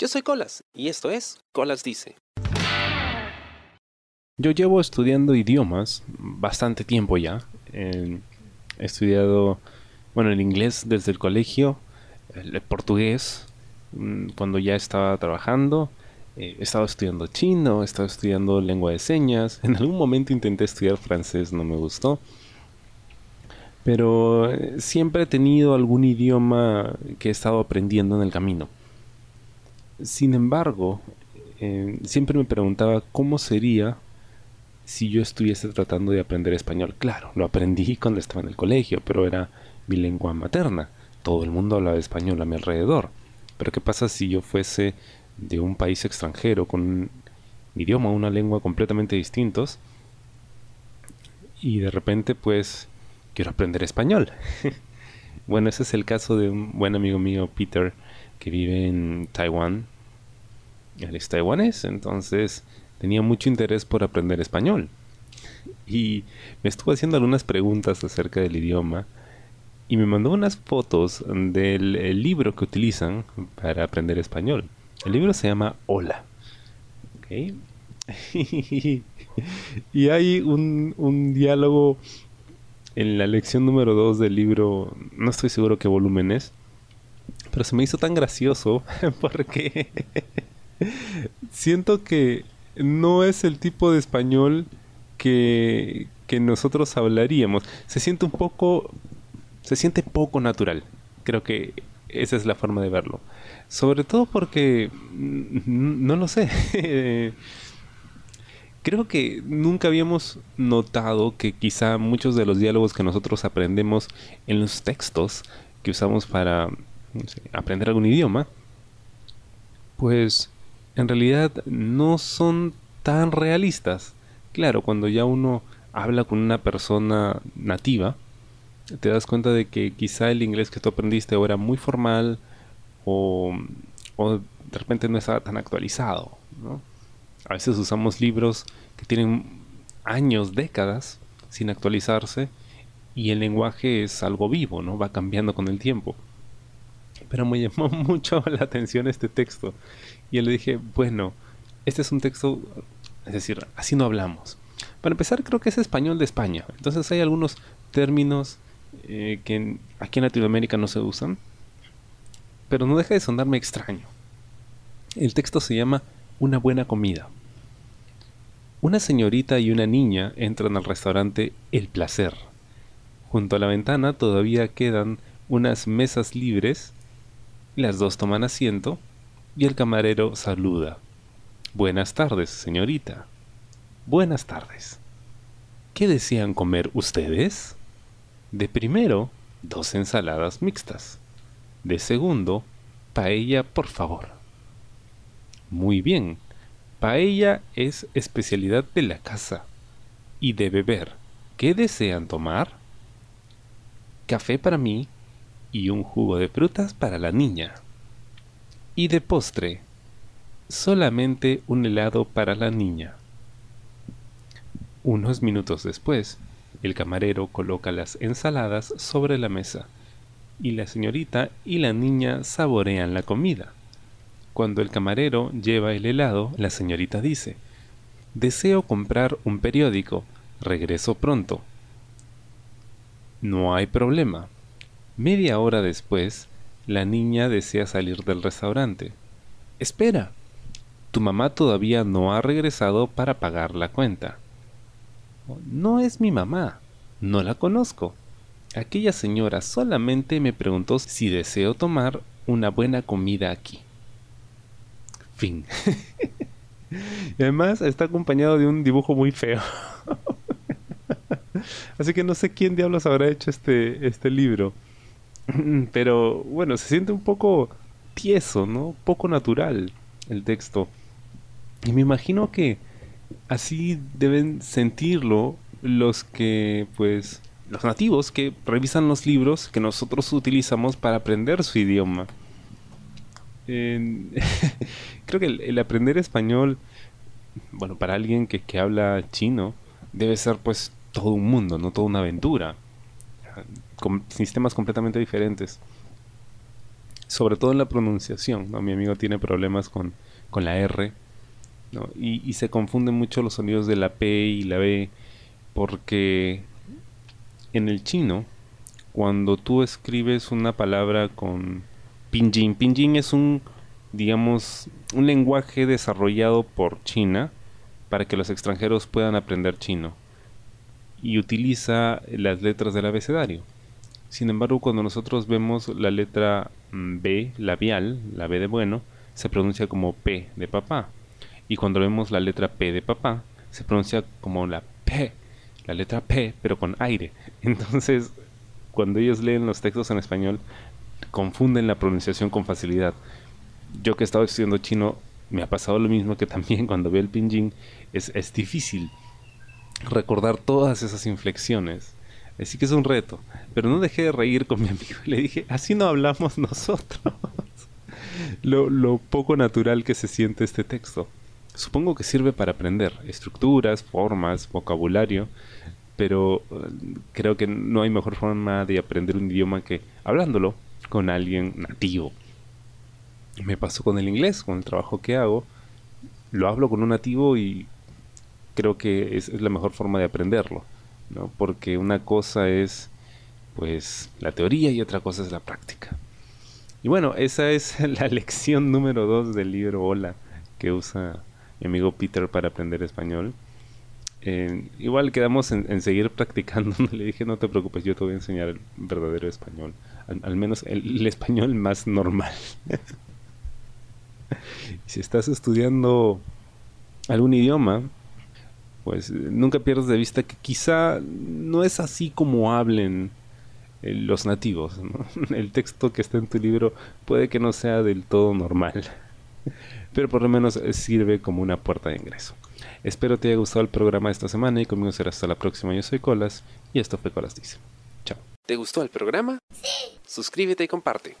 Yo soy Colas y esto es Colas Dice. Yo llevo estudiando idiomas bastante tiempo ya. he estudiado, bueno, el inglés desde el colegio, el portugués mm, cuando ya estaba trabajando. he estado estudiando chino, he estado estudiando lengua de señas. En algún momento intenté estudiar francés, no me gustó. Pero eh, siempre he tenido algún idioma que he estado aprendiendo en el camino. Sin embargo, eh, siempre me preguntaba cómo sería si yo estuviese tratando de aprender español. Claro, lo aprendí cuando estaba en el colegio, pero era mi lengua materna. Todo el mundo hablaba español a mi alrededor. Pero ¿qué pasa si yo fuese de un país extranjero con un idioma, una lengua completamente distintos? Y de repente pues quiero aprender español. bueno, ese es el caso de un buen amigo mío, Peter, que vive en Taiwán. Él es taiwanés, entonces tenía mucho interés por aprender español. Y me estuvo haciendo algunas preguntas acerca del idioma y me mandó unas fotos del libro que utilizan para aprender español. El libro se llama Hola. y hay un, un diálogo en la lección número 2 del libro, no estoy seguro qué volumen es, pero se me hizo tan gracioso porque siento que no es el tipo de español que, que nosotros hablaríamos. Se siente un poco, se siente poco natural. Creo que esa es la forma de verlo. Sobre todo porque, no lo sé. creo que nunca habíamos notado que quizá muchos de los diálogos que nosotros aprendemos en los textos que usamos para aprender algún idioma, pues en realidad no son tan realistas. Claro, cuando ya uno habla con una persona nativa, te das cuenta de que quizá el inglés que tú aprendiste o era muy formal o, o de repente no estaba tan actualizado. A veces usamos libros que tienen años, décadas sin actualizarse y el lenguaje es algo vivo, ¿no? Va cambiando con el tiempo. Pero me llamó mucho la atención este texto y yo le dije, bueno, este es un texto, es decir, así no hablamos. Para empezar, creo que es español de España. Entonces hay algunos términos eh, que aquí en Latinoamérica no se usan, pero no deja de sonarme extraño. El texto se llama Una buena comida. Una señorita y una niña entran al restaurante El Placer. Junto a la ventana todavía quedan unas mesas libres. Las dos toman asiento y el camarero saluda. Buenas tardes, señorita. Buenas tardes. ¿Qué desean comer ustedes? De primero, dos ensaladas mixtas. De segundo, paella, por favor. Muy bien, Paella es especialidad de la casa. Y de beber, ¿qué desean tomar? Café para mí y un jugo de frutas para la niña. Y de postre, solamente un helado para la niña. Unos minutos después, el camarero coloca las ensaladas sobre la mesa y la señorita y la niña saborean la comida. Cuando el camarero lleva el helado, la señorita dice, Deseo comprar un periódico. Regreso pronto. No hay problema. Media hora después, la niña desea salir del restaurante. Espera. Tu mamá todavía no ha regresado para pagar la cuenta. No es mi mamá. No la conozco. Aquella señora solamente me preguntó si deseo tomar una buena comida aquí. Fin. y además está acompañado de un dibujo muy feo. Así que no sé quién diablos habrá hecho este, este libro. Pero bueno, se siente un poco tieso, ¿no? Poco natural el texto. Y me imagino que así deben sentirlo los que, pues, los nativos que revisan los libros que nosotros utilizamos para aprender su idioma. creo que el, aprender español, bueno, para alguien que, que, habla chino, debe ser pues todo un mundo, no toda una aventura, sistemas completamente diferentes. sobre todo en la pronunciación. Mi amigo tiene problemas con, con la R y, y, se confunden mucho los sonidos de la P y la B porque en el chino, cuando tú escribes una palabra con pinyin, pinyin es un, digamos, un lenguaje desarrollado por China para que los extranjeros puedan aprender chino y utiliza las letras del abecedario. Sin embargo, cuando nosotros vemos la letra mm, B labial, la B de bueno, se pronuncia como P de papá. Y cuando vemos la letra P de papá, se pronuncia como la P, la letra P, pero con aire. Entonces, cuando ellos leen los textos en español, confunden la pronunciación con facilidad. Yo que he estado estudiando chino, me ha pasado lo mismo que también cuando veo el pinyin, es, es difícil recordar todas esas inflexiones. Así que es un reto. Pero no dejé de reír con mi amigo. Le dije, así no hablamos nosotros. lo, lo, poco natural que se siente este texto. Supongo que sirve para aprender estructuras, formas, vocabulario, pero uh, creo que no hay mejor forma de aprender un idioma que hablándolo con alguien nativo. Me pasó con el inglés, con el trabajo que hago. Lo hablo con un nativo y creo que es la mejor forma de aprenderlo. ¿No? Porque una cosa es pues la teoría y otra cosa es la práctica. Y bueno, esa es la lección número 2 del libro Hola que usa mi amigo Peter para aprender español. Eh, igual quedamos en, en, seguir practicando. Le dije, no te preocupes, yo te voy a enseñar el verdadero español. Al, menos el, español más normal. si estás estudiando algún idioma, pues nunca pierdas de vista que quizá no es así como hablen eh, los nativos. ¿no? El texto que está en tu libro puede que no sea del todo normal, pero por lo menos sirve como una puerta de ingreso. Espero te haya gustado el programa de esta semana y conmigo será hasta la próxima. Yo soy Colas y esto fue Colas Dice. Chao. ¿Te gustó el programa? Sí. Suscríbete y comparte.